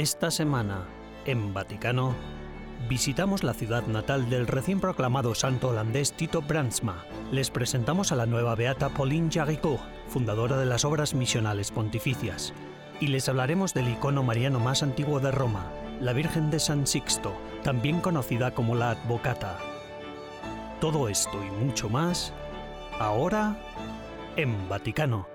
Esta semana, en Vaticano, visitamos la ciudad natal del recién proclamado santo holandés Tito Brandsma. Les presentamos a la nueva beata Pauline Jaricot, fundadora de las obras misionales pontificias. Y les hablaremos del icono mariano más antiguo de Roma, la Virgen de San Sixto, también conocida como la Advocata. Todo esto y mucho más, ahora en Vaticano.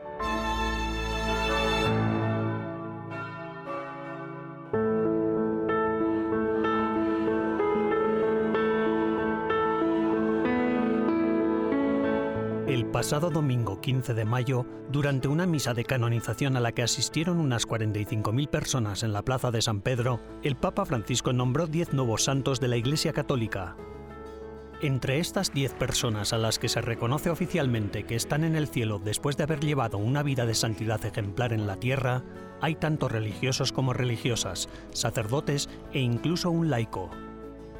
Pasado domingo 15 de mayo, durante una misa de canonización a la que asistieron unas 45.000 personas en la Plaza de San Pedro, el Papa Francisco nombró 10 nuevos santos de la Iglesia Católica. Entre estas 10 personas a las que se reconoce oficialmente que están en el cielo después de haber llevado una vida de santidad ejemplar en la tierra, hay tanto religiosos como religiosas, sacerdotes e incluso un laico.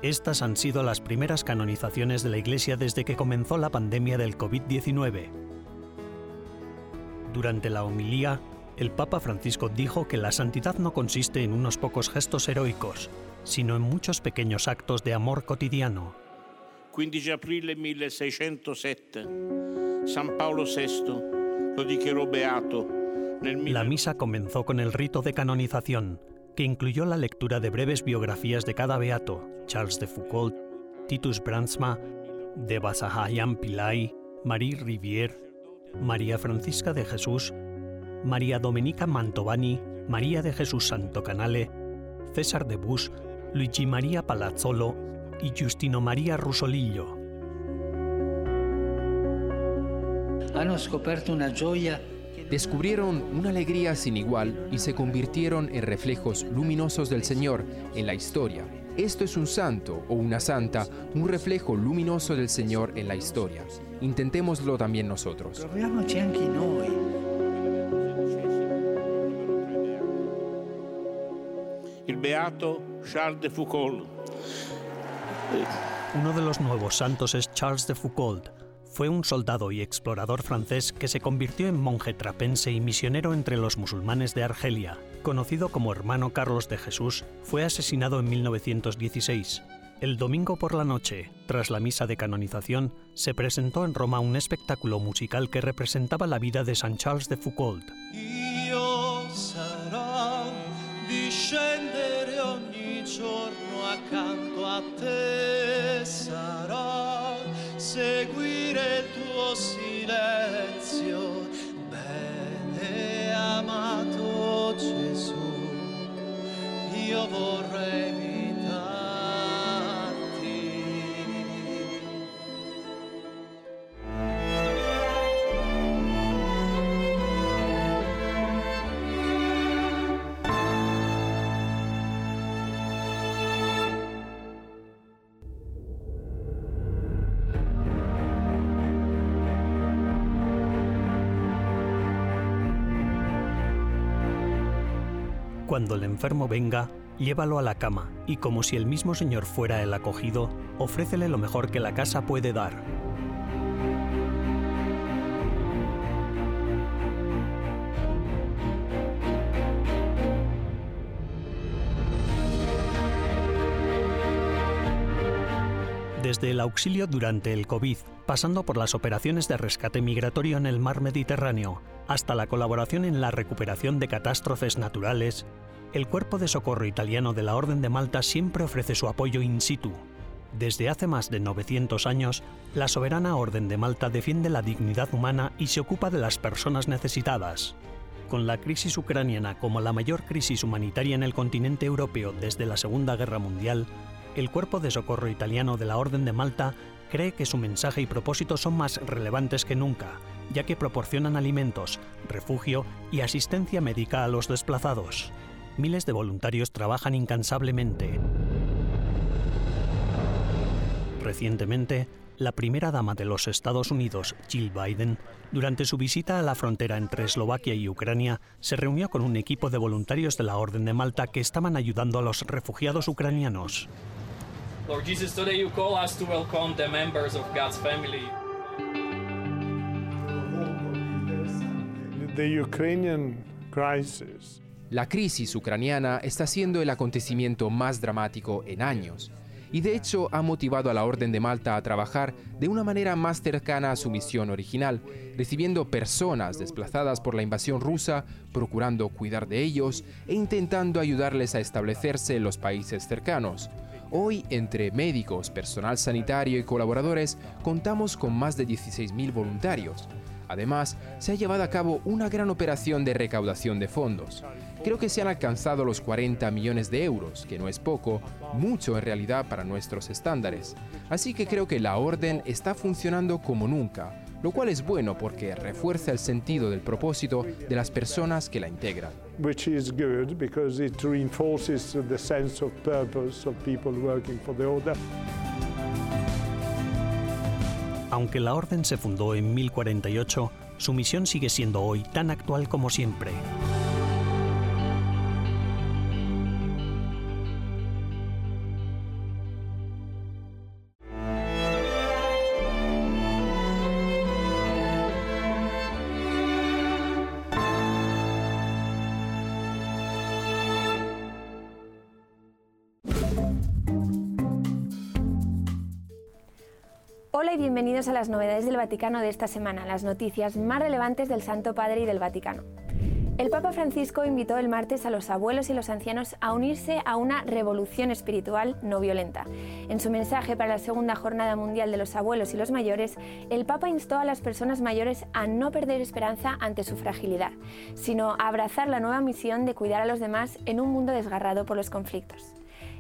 Estas han sido las primeras canonizaciones de la Iglesia desde que comenzó la pandemia del COVID-19. Durante la homilía, el Papa Francisco dijo que la santidad no consiste en unos pocos gestos heroicos, sino en muchos pequeños actos de amor cotidiano. 15 aprile 1607, San Paolo VI lo beato. La misa comenzó con el rito de canonización, que incluyó la lectura de breves biografías de cada beato, Charles de Foucault, Titus Brandsma, de Basahayam Pillai, Marie Rivière, María Francisca de Jesús, María Domenica Mantovani, María de Jesús Santo Canale, César de Bus, Luigi María Palazzolo y Justino María Rusolillo. Hanno scoperto una gioia Descubrieron una alegría sin igual y se convirtieron en reflejos luminosos del Señor en la historia. Esto es un santo o una santa, un reflejo luminoso del Señor en la historia. Intentémoslo también nosotros. Il beato Charles de Foucault. Uno de los nuevos santos es Charles de Foucault. Fue un soldado y explorador francés que se convirtió en monje trapense y misionero entre los musulmanes de Argelia. Conocido como hermano Carlos de Jesús, fue asesinado en 1916. El domingo por la noche, tras la misa de canonización, se presentó en Roma un espectáculo musical que representaba la vida de San Charles de Foucault. A te, seguire il tuo silenzio, bene amato Gesù, io vorrei Cuando el enfermo venga, llévalo a la cama y como si el mismo Señor fuera el acogido, ofrécele lo mejor que la casa puede dar. Desde el auxilio durante el COVID, pasando por las operaciones de rescate migratorio en el mar Mediterráneo, hasta la colaboración en la recuperación de catástrofes naturales, el Cuerpo de Socorro Italiano de la Orden de Malta siempre ofrece su apoyo in situ. Desde hace más de 900 años, la Soberana Orden de Malta defiende la dignidad humana y se ocupa de las personas necesitadas. Con la crisis ucraniana como la mayor crisis humanitaria en el continente europeo desde la Segunda Guerra Mundial, el Cuerpo de Socorro Italiano de la Orden de Malta cree que su mensaje y propósito son más relevantes que nunca, ya que proporcionan alimentos, refugio y asistencia médica a los desplazados. Miles de voluntarios trabajan incansablemente. Recientemente, la primera dama de los Estados Unidos, Jill Biden, durante su visita a la frontera entre Eslovaquia y Ucrania, se reunió con un equipo de voluntarios de la Orden de Malta que estaban ayudando a los refugiados ucranianos. Lord Jesus, today you call us to welcome the members of God's family. The Ukrainian crisis La crisis ucraniana está siendo el acontecimiento más dramático en años y de hecho ha motivado a la Orden de Malta a trabajar de una manera más cercana a su misión original, recibiendo personas desplazadas por la invasión rusa, procurando cuidar de ellos e intentando ayudarles a establecerse en los países cercanos. Hoy, entre médicos, personal sanitario y colaboradores, contamos con más de 16.000 voluntarios. Además, se ha llevado a cabo una gran operación de recaudación de fondos. Creo que se han alcanzado los 40 millones de euros, que no es poco, mucho en realidad para nuestros estándares. Así que creo que la orden está funcionando como nunca, lo cual es bueno porque refuerza el sentido del propósito de las personas que la integran. which is good because it reinforces the sense of purpose of people working for the order. Aunque la orden se fundó en 1048, su misión sigue siendo hoy tan actual como siempre. A las novedades del Vaticano de esta semana, las noticias más relevantes del Santo Padre y del Vaticano. El Papa Francisco invitó el martes a los abuelos y los ancianos a unirse a una revolución espiritual no violenta. En su mensaje para la segunda Jornada Mundial de los Abuelos y los Mayores, el Papa instó a las personas mayores a no perder esperanza ante su fragilidad, sino a abrazar la nueva misión de cuidar a los demás en un mundo desgarrado por los conflictos.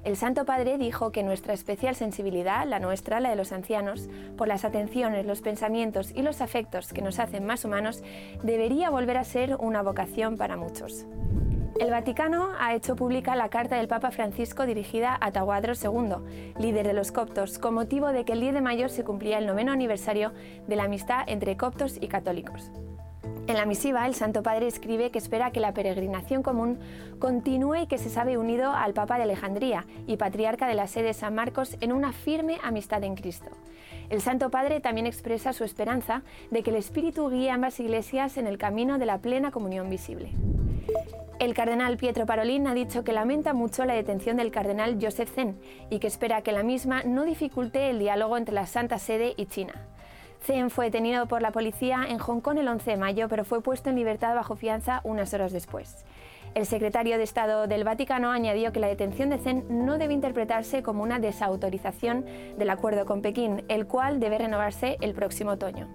El Santo Padre dijo que nuestra especial sensibilidad, la nuestra, la de los ancianos, por las atenciones, los pensamientos y los afectos que nos hacen más humanos, debería volver a ser una vocación para muchos. El Vaticano ha hecho pública la carta del Papa Francisco dirigida a Tahuadro II, líder de los coptos, con motivo de que el 10 de mayo se cumplía el noveno aniversario de la amistad entre coptos y católicos. En la misiva, el Santo Padre escribe que espera que la peregrinación común continúe y que se sabe unido al Papa de Alejandría y patriarca de la sede San Marcos en una firme amistad en Cristo. El Santo Padre también expresa su esperanza de que el Espíritu guíe a ambas iglesias en el camino de la plena comunión visible. El cardenal Pietro Parolin ha dicho que lamenta mucho la detención del cardenal Joseph Zen y que espera que la misma no dificulte el diálogo entre la Santa Sede y China. Zen fue detenido por la policía en Hong Kong el 11 de mayo, pero fue puesto en libertad bajo fianza unas horas después. El secretario de Estado del Vaticano añadió que la detención de Zen no debe interpretarse como una desautorización del acuerdo con Pekín, el cual debe renovarse el próximo otoño.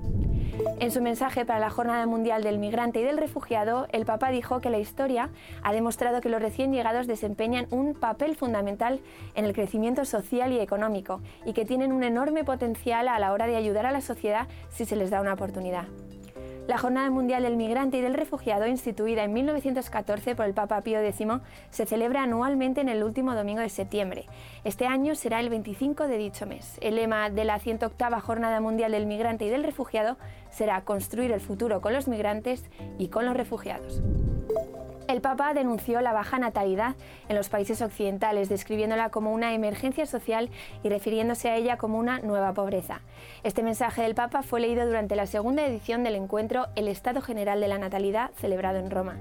En su mensaje para la Jornada Mundial del Migrante y del Refugiado, el Papa dijo que la historia ha demostrado que los recién llegados desempeñan un papel fundamental en el crecimiento social y económico y que tienen un enorme potencial a la hora de ayudar a la sociedad si se les da una oportunidad. La Jornada Mundial del Migrante y del Refugiado, instituida en 1914 por el Papa Pío X, se celebra anualmente en el último domingo de septiembre. Este año será el 25 de dicho mes. El lema de la 108 Jornada Mundial del Migrante y del Refugiado será Construir el futuro con los migrantes y con los refugiados. El Papa denunció la baja natalidad en los países occidentales, describiéndola como una emergencia social y refiriéndose a ella como una nueva pobreza. Este mensaje del Papa fue leído durante la segunda edición del encuentro El Estado General de la Natalidad, celebrado en Roma.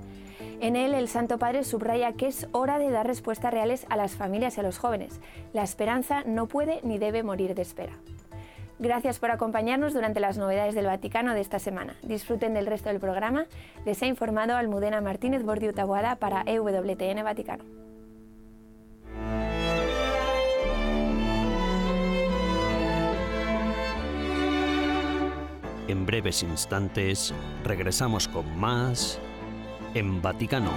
En él, el Santo Padre subraya que es hora de dar respuestas reales a las familias y a los jóvenes. La esperanza no puede ni debe morir de espera. Gracias por acompañarnos durante las novedades del Vaticano de esta semana. Disfruten del resto del programa. Les ha informado Almudena Martínez Bordiu Taboada para EWTN Vaticano. En breves instantes regresamos con más en Vaticano.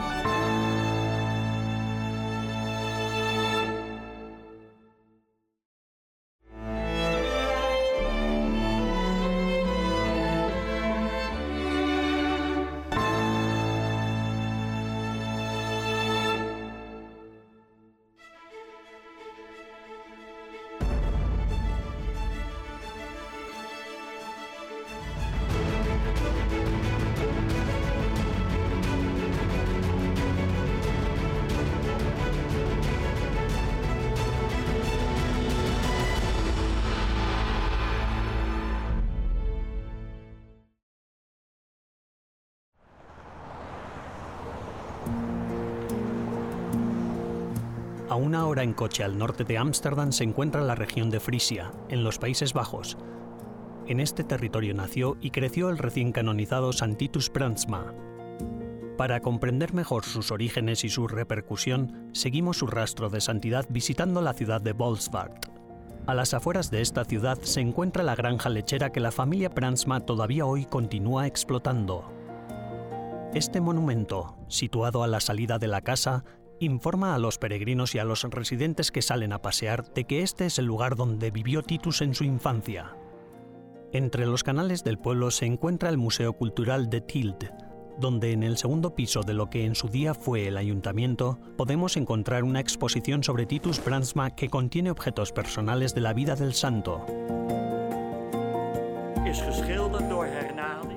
A una hora en coche al norte de Ámsterdam se encuentra la región de Frisia, en los Países Bajos. En este territorio nació y creció el recién canonizado Santitus Brandsma. Para comprender mejor sus orígenes y su repercusión, seguimos su rastro de santidad visitando la ciudad de Bolsward. A las afueras de esta ciudad se encuentra la granja lechera que la familia Pransma todavía hoy continúa explotando. Este monumento, situado a la salida de la casa, informa a los peregrinos y a los residentes que salen a pasear de que este es el lugar donde vivió Titus en su infancia. Entre los canales del pueblo se encuentra el Museo Cultural de Tild, donde en el segundo piso de lo que en su día fue el ayuntamiento podemos encontrar una exposición sobre Titus Brandsma que contiene objetos personales de la vida del santo.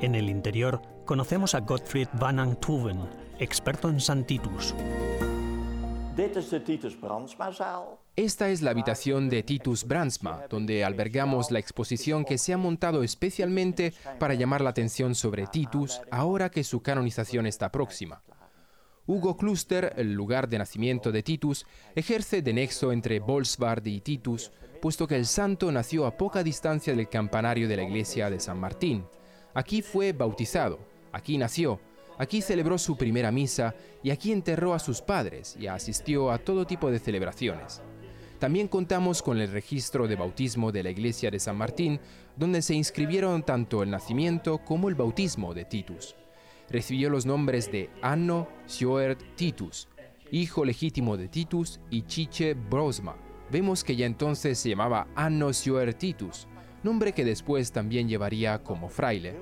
En el interior conocemos a Gottfried van Anthoven, experto en San Titus. Esta es la habitación de Titus Brandsma, donde albergamos la exposición que se ha montado especialmente para llamar la atención sobre Titus ahora que su canonización está próxima. Hugo Kluster, el lugar de nacimiento de Titus, ejerce de nexo entre Bolsward y Titus, puesto que el santo nació a poca distancia del campanario de la iglesia de San Martín. Aquí fue bautizado, aquí nació, Aquí celebró su primera misa y aquí enterró a sus padres y asistió a todo tipo de celebraciones. También contamos con el registro de bautismo de la iglesia de San Martín, donde se inscribieron tanto el nacimiento como el bautismo de Titus. Recibió los nombres de Anno Sjoerd Titus, hijo legítimo de Titus, y Chiche Brosma. Vemos que ya entonces se llamaba Anno Sjoerd Titus, nombre que después también llevaría como fraile.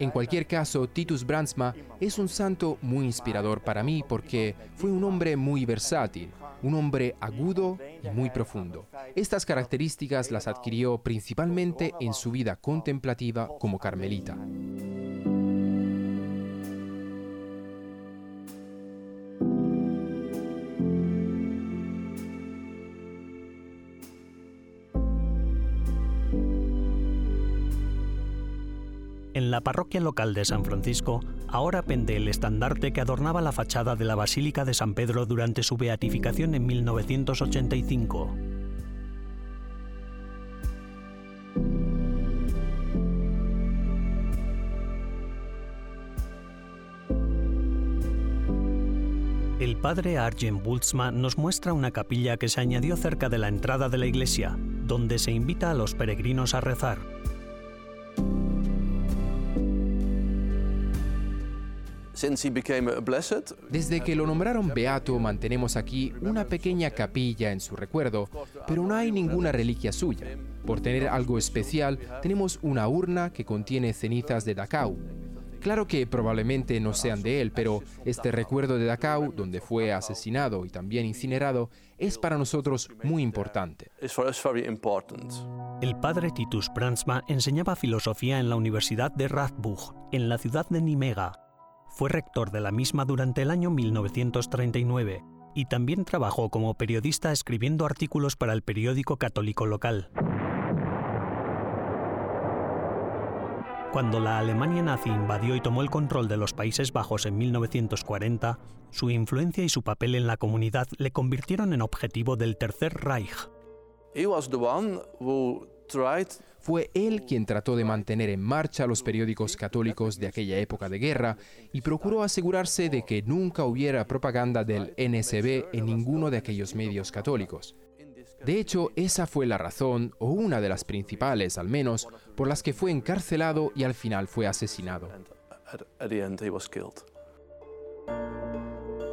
En cualquier caso, Titus Brandsma es un santo muy inspirador para mí porque fue un hombre muy versátil, un hombre agudo y muy profundo. Estas características las adquirió principalmente en su vida contemplativa como carmelita. La parroquia local de San Francisco ahora pende el estandarte que adornaba la fachada de la Basílica de San Pedro durante su beatificación en 1985. El padre Arjen Bultzma nos muestra una capilla que se añadió cerca de la entrada de la iglesia, donde se invita a los peregrinos a rezar. Desde que lo nombraron beato, mantenemos aquí una pequeña capilla en su recuerdo, pero no hay ninguna reliquia suya. Por tener algo especial, tenemos una urna que contiene cenizas de Dachau. Claro que probablemente no sean de él, pero este recuerdo de Dachau, donde fue asesinado y también incinerado, es para nosotros muy importante. El padre Titus Brandsma enseñaba filosofía en la Universidad de Radboud, en la ciudad de Nimega, fue rector de la misma durante el año 1939 y también trabajó como periodista escribiendo artículos para el periódico católico local. Cuando la Alemania nazi invadió y tomó el control de los Países Bajos en 1940, su influencia y su papel en la comunidad le convirtieron en objetivo del Tercer Reich. Fue él quien trató de mantener en marcha los periódicos católicos de aquella época de guerra y procuró asegurarse de que nunca hubiera propaganda del NSB en ninguno de aquellos medios católicos. De hecho, esa fue la razón, o una de las principales al menos, por las que fue encarcelado y al final fue asesinado.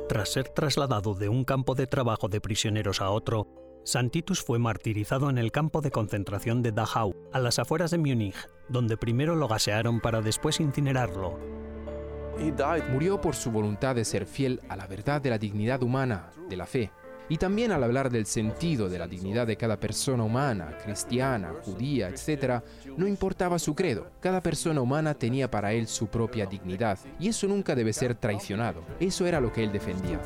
Tras ser trasladado de un campo de trabajo de prisioneros a otro, Santitus fue martirizado en el campo de concentración de Dachau, a las afueras de Múnich, donde primero lo gasearon para después incinerarlo. Murió por su voluntad de ser fiel a la verdad de la dignidad humana, de la fe. Y también al hablar del sentido de la dignidad de cada persona humana, cristiana, judía, etc., no importaba su credo. Cada persona humana tenía para él su propia dignidad, y eso nunca debe ser traicionado. Eso era lo que él defendía.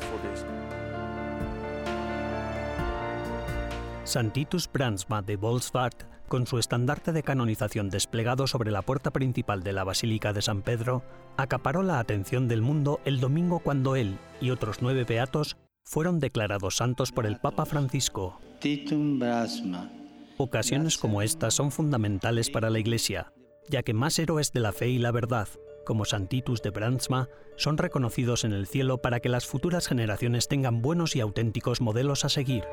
Santitus Brandsma de Bolsward, con su estandarte de canonización desplegado sobre la puerta principal de la Basílica de San Pedro, acaparó la atención del mundo el domingo cuando él y otros nueve beatos fueron declarados santos por el Papa Francisco. Titum Brasma. Ocasiones como estas son fundamentales para la Iglesia, ya que más héroes de la fe y la verdad, como Santitus de Brandsma, son reconocidos en el cielo para que las futuras generaciones tengan buenos y auténticos modelos a seguir.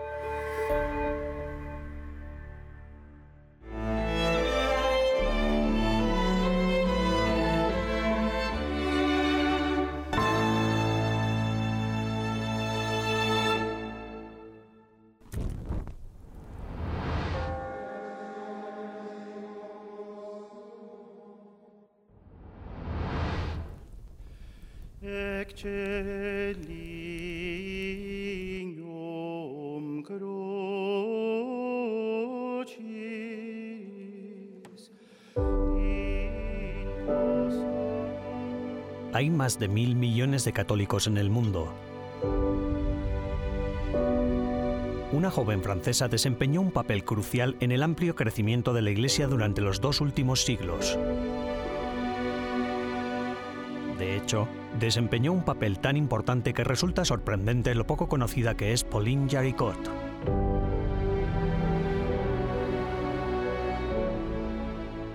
De mil millones de católicos en el mundo. Una joven francesa desempeñó un papel crucial en el amplio crecimiento de la Iglesia durante los dos últimos siglos. De hecho, desempeñó un papel tan importante que resulta sorprendente lo poco conocida que es Pauline Jaricot.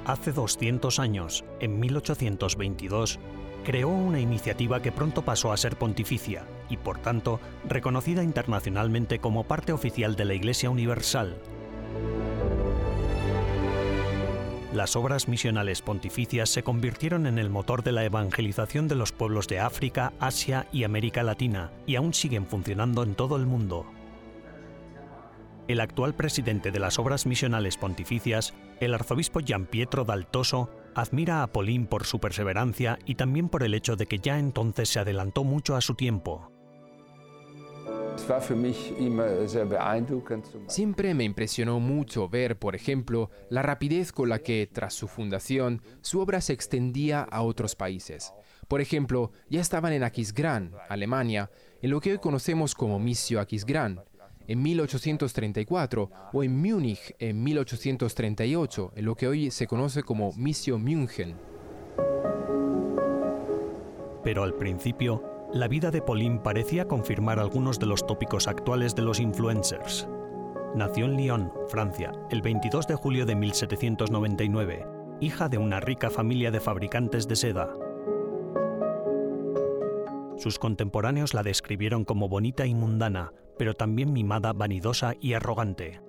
Hace 200 años, en 1822, creó una iniciativa que pronto pasó a ser pontificia y, por tanto, reconocida internacionalmente como parte oficial de la Iglesia Universal. Las obras misionales pontificias se convirtieron en el motor de la evangelización de los pueblos de África, Asia y América Latina y aún siguen funcionando en todo el mundo. El actual presidente de las obras misionales pontificias, el arzobispo Gian Pietro Daltoso, admira a Pauline por su perseverancia y también por el hecho de que ya entonces se adelantó mucho a su tiempo. Siempre me impresionó mucho ver, por ejemplo, la rapidez con la que, tras su fundación, su obra se extendía a otros países. Por ejemplo, ya estaban en Aquisgrán, Alemania, en lo que hoy conocemos como Missio Aquisgrán, en 1834, o en Múnich en 1838, en lo que hoy se conoce como Missio München. Pero al principio, la vida de Pauline parecía confirmar algunos de los tópicos actuales de los influencers. Nació en Lyon, Francia, el 22 de julio de 1799, hija de una rica familia de fabricantes de seda. Sus contemporáneos la describieron como bonita y mundana, pero también mimada, vanidosa y arrogante.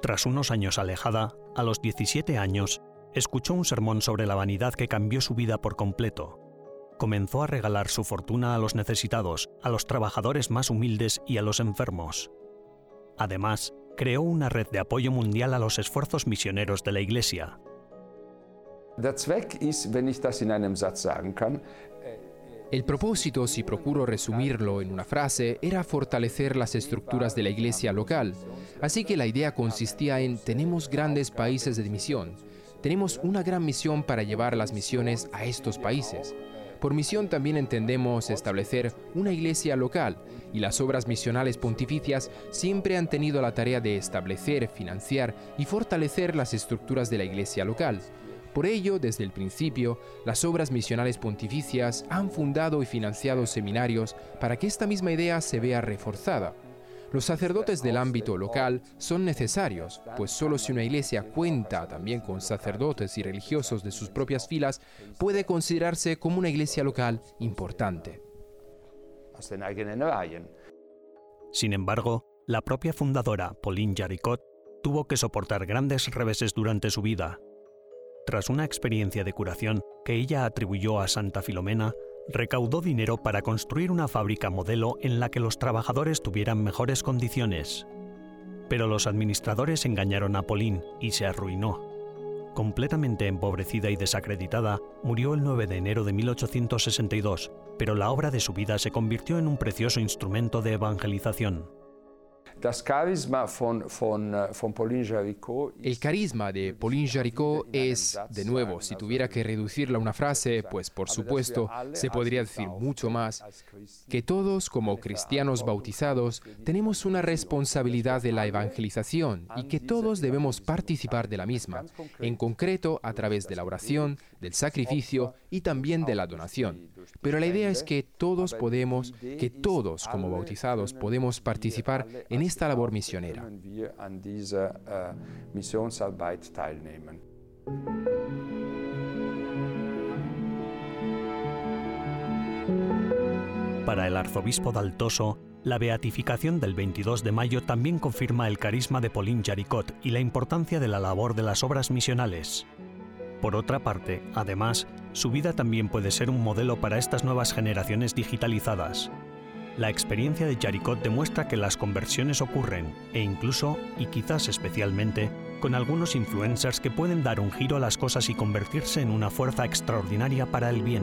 Tras unos años alejada, a los 17 años, escuchó un sermón sobre la vanidad que cambió su vida por completo comenzó a regalar su fortuna a los necesitados, a los trabajadores más humildes y a los enfermos. Además, creó una red de apoyo mundial a los esfuerzos misioneros de la Iglesia. El propósito, si procuro resumirlo en una frase, era fortalecer las estructuras de la iglesia local. Así que la idea consistía en tenemos grandes países de misión. Tenemos una gran misión para llevar las misiones a estos países. Por misión también entendemos establecer una iglesia local y las obras misionales pontificias siempre han tenido la tarea de establecer, financiar y fortalecer las estructuras de la iglesia local. Por ello, desde el principio, las obras misionales pontificias han fundado y financiado seminarios para que esta misma idea se vea reforzada. Los sacerdotes del ámbito local son necesarios, pues solo si una iglesia cuenta también con sacerdotes y religiosos de sus propias filas, puede considerarse como una iglesia local importante. Sin embargo, la propia fundadora, Pauline Jaricot, tuvo que soportar grandes reveses durante su vida. Tras una experiencia de curación que ella atribuyó a Santa Filomena, recaudó dinero para construir una fábrica modelo en la que los trabajadores tuvieran mejores condiciones. Pero los administradores engañaron a Pauline y se arruinó. Completamente empobrecida y desacreditada, murió el 9 de enero de 1862, pero la obra de su vida se convirtió en un precioso instrumento de evangelización. El carisma de Pauline Jaricot es, de nuevo, si tuviera que reducirla a una frase, pues por supuesto se podría decir mucho más, que todos como cristianos bautizados tenemos una responsabilidad de la evangelización y que todos debemos participar de la misma, en concreto a través de la oración, del sacrificio y también de la donación. Pero la idea es que todos podemos, que todos como bautizados podemos participar en esta labor misionera. Para el arzobispo Daltoso, la beatificación del 22 de mayo también confirma el carisma de Pauline Jaricot y la importancia de la labor de las obras misionales. Por otra parte, además, su vida también puede ser un modelo para estas nuevas generaciones digitalizadas. La experiencia de Jaricot demuestra que las conversiones ocurren, e incluso, y quizás especialmente, con algunos influencers que pueden dar un giro a las cosas y convertirse en una fuerza extraordinaria para el bien.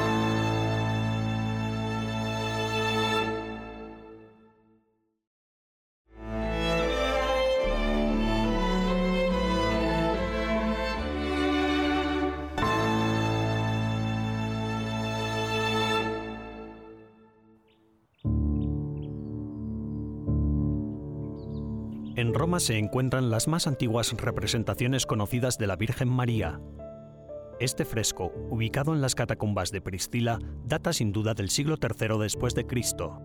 En Roma se encuentran las más antiguas representaciones conocidas de la Virgen María. Este fresco, ubicado en las catacumbas de Priscila, data sin duda del siglo III después de Cristo.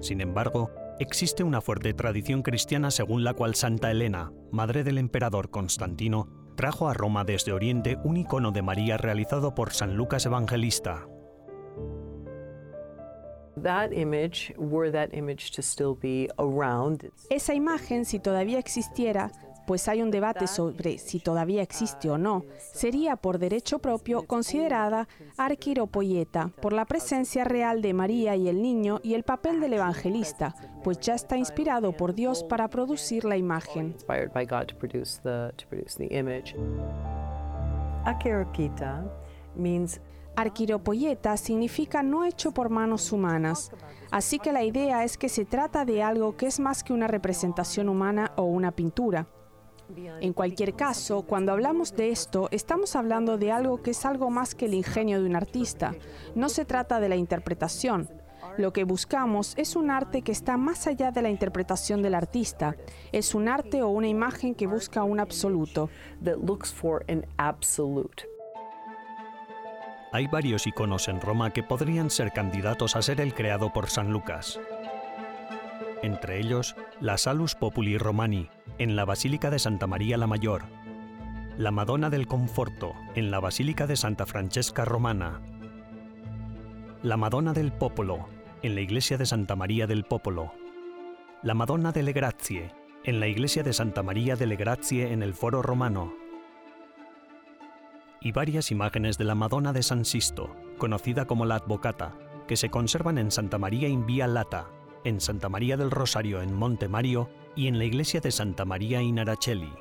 Sin embargo, existe una fuerte tradición cristiana según la cual Santa Elena, madre del emperador Constantino, trajo a Roma desde Oriente un icono de María realizado por San Lucas Evangelista. Esa imagen, si todavía existiera, pues hay un debate sobre si todavía existe o no, sería por derecho propio considerada arquiropoyeta por la presencia real de María y el niño y el papel del evangelista, pues ya está inspirado por Dios para producir la imagen. means Arquiropoyeta significa no hecho por manos humanas, así que la idea es que se trata de algo que es más que una representación humana o una pintura. En cualquier caso, cuando hablamos de esto, estamos hablando de algo que es algo más que el ingenio de un artista. No se trata de la interpretación. Lo que buscamos es un arte que está más allá de la interpretación del artista. Es un arte o una imagen que busca un absoluto. Hay varios iconos en Roma que podrían ser candidatos a ser el creado por San Lucas. Entre ellos, la Salus Populi Romani, en la Basílica de Santa María la Mayor, la Madonna del Conforto, en la Basílica de Santa Francesca Romana, la Madonna del Popolo, en la Iglesia de Santa María del Popolo, la Madonna delle Grazie, en la Iglesia de Santa María delle Grazie en el Foro Romano, y varias imágenes de la Madonna de San Sisto, conocida como la Advocata, que se conservan en Santa María in Via Lata, en Santa María del Rosario en Monte Mario y en la iglesia de Santa María in Araceli.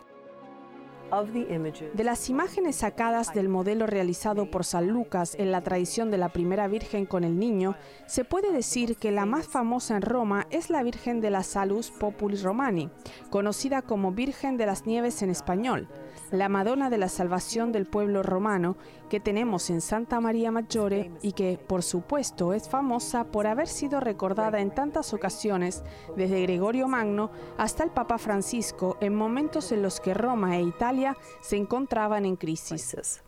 De las imágenes sacadas del modelo realizado por San Lucas en la tradición de la primera Virgen con el niño, se puede decir que la más famosa en Roma es la Virgen de la Salus Populi Romani, conocida como Virgen de las Nieves en español, la Madonna de la Salvación del pueblo romano que tenemos en Santa María Maggiore y que, por supuesto, es famosa por haber sido recordada en tantas ocasiones, desde Gregorio Magno hasta el Papa Francisco, en momentos en los que Roma e Italia se encontraban en crisis.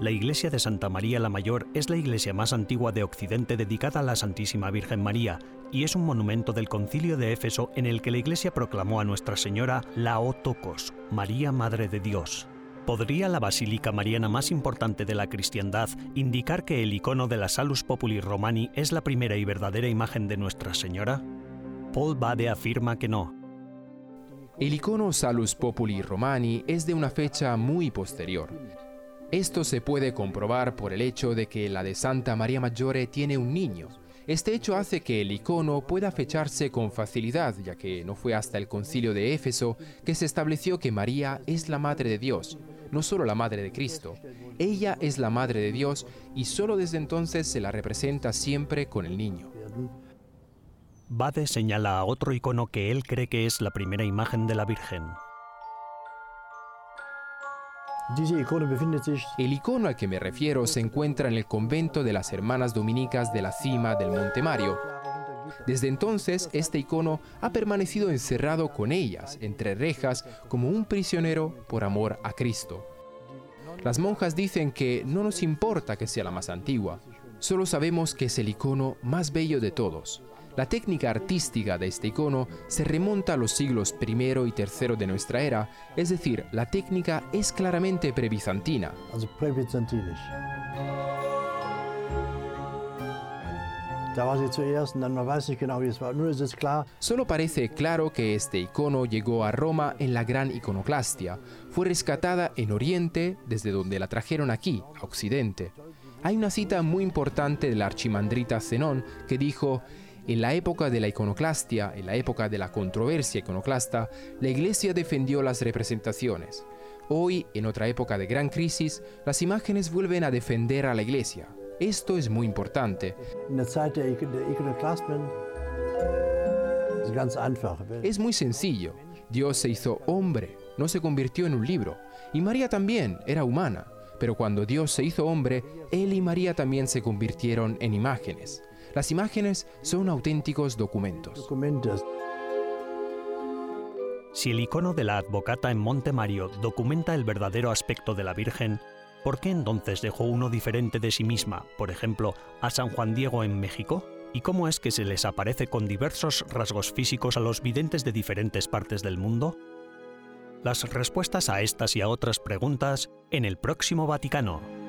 La iglesia de Santa María la Mayor es la iglesia más antigua de Occidente dedicada a la Santísima Virgen María y es un monumento del concilio de Éfeso en el que la iglesia proclamó a Nuestra Señora la Otokos, María Madre de Dios. ¿Podría la basílica mariana más importante de la cristiandad indicar que el icono de la Salus Populi Romani es la primera y verdadera imagen de Nuestra Señora? Paul Bade afirma que no. El icono Salus Populi Romani es de una fecha muy posterior. Esto se puede comprobar por el hecho de que la de Santa María Maggiore tiene un niño. Este hecho hace que el icono pueda fecharse con facilidad, ya que no fue hasta el concilio de Éfeso que se estableció que María es la Madre de Dios, no solo la Madre de Cristo. Ella es la Madre de Dios y solo desde entonces se la representa siempre con el niño. Bade señala a otro icono que él cree que es la primera imagen de la Virgen. El icono al que me refiero se encuentra en el convento de las Hermanas Dominicas de la cima del Monte Mario. Desde entonces, este icono ha permanecido encerrado con ellas, entre rejas, como un prisionero por amor a Cristo. Las monjas dicen que no nos importa que sea la más antigua, solo sabemos que es el icono más bello de todos. La técnica artística de este icono se remonta a los siglos I y III de nuestra era, es decir, la técnica es claramente prebizantina. Solo parece claro que este icono llegó a Roma en la gran iconoclastia. Fue rescatada en Oriente, desde donde la trajeron aquí, a Occidente. Hay una cita muy importante del archimandrita Zenón que dijo, en la época de la iconoclastia, en la época de la controversia iconoclasta, la Iglesia defendió las representaciones. Hoy, en otra época de gran crisis, las imágenes vuelven a defender a la Iglesia. Esto es muy importante. Es muy sencillo. Dios se hizo hombre, no se convirtió en un libro. Y María también era humana. Pero cuando Dios se hizo hombre, Él y María también se convirtieron en imágenes. Las imágenes son auténticos documentos. Si el icono de la advocata en Monte Mario documenta el verdadero aspecto de la Virgen, ¿por qué entonces dejó uno diferente de sí misma, por ejemplo, a San Juan Diego en México? ¿Y cómo es que se les aparece con diversos rasgos físicos a los videntes de diferentes partes del mundo? Las respuestas a estas y a otras preguntas en el próximo Vaticano.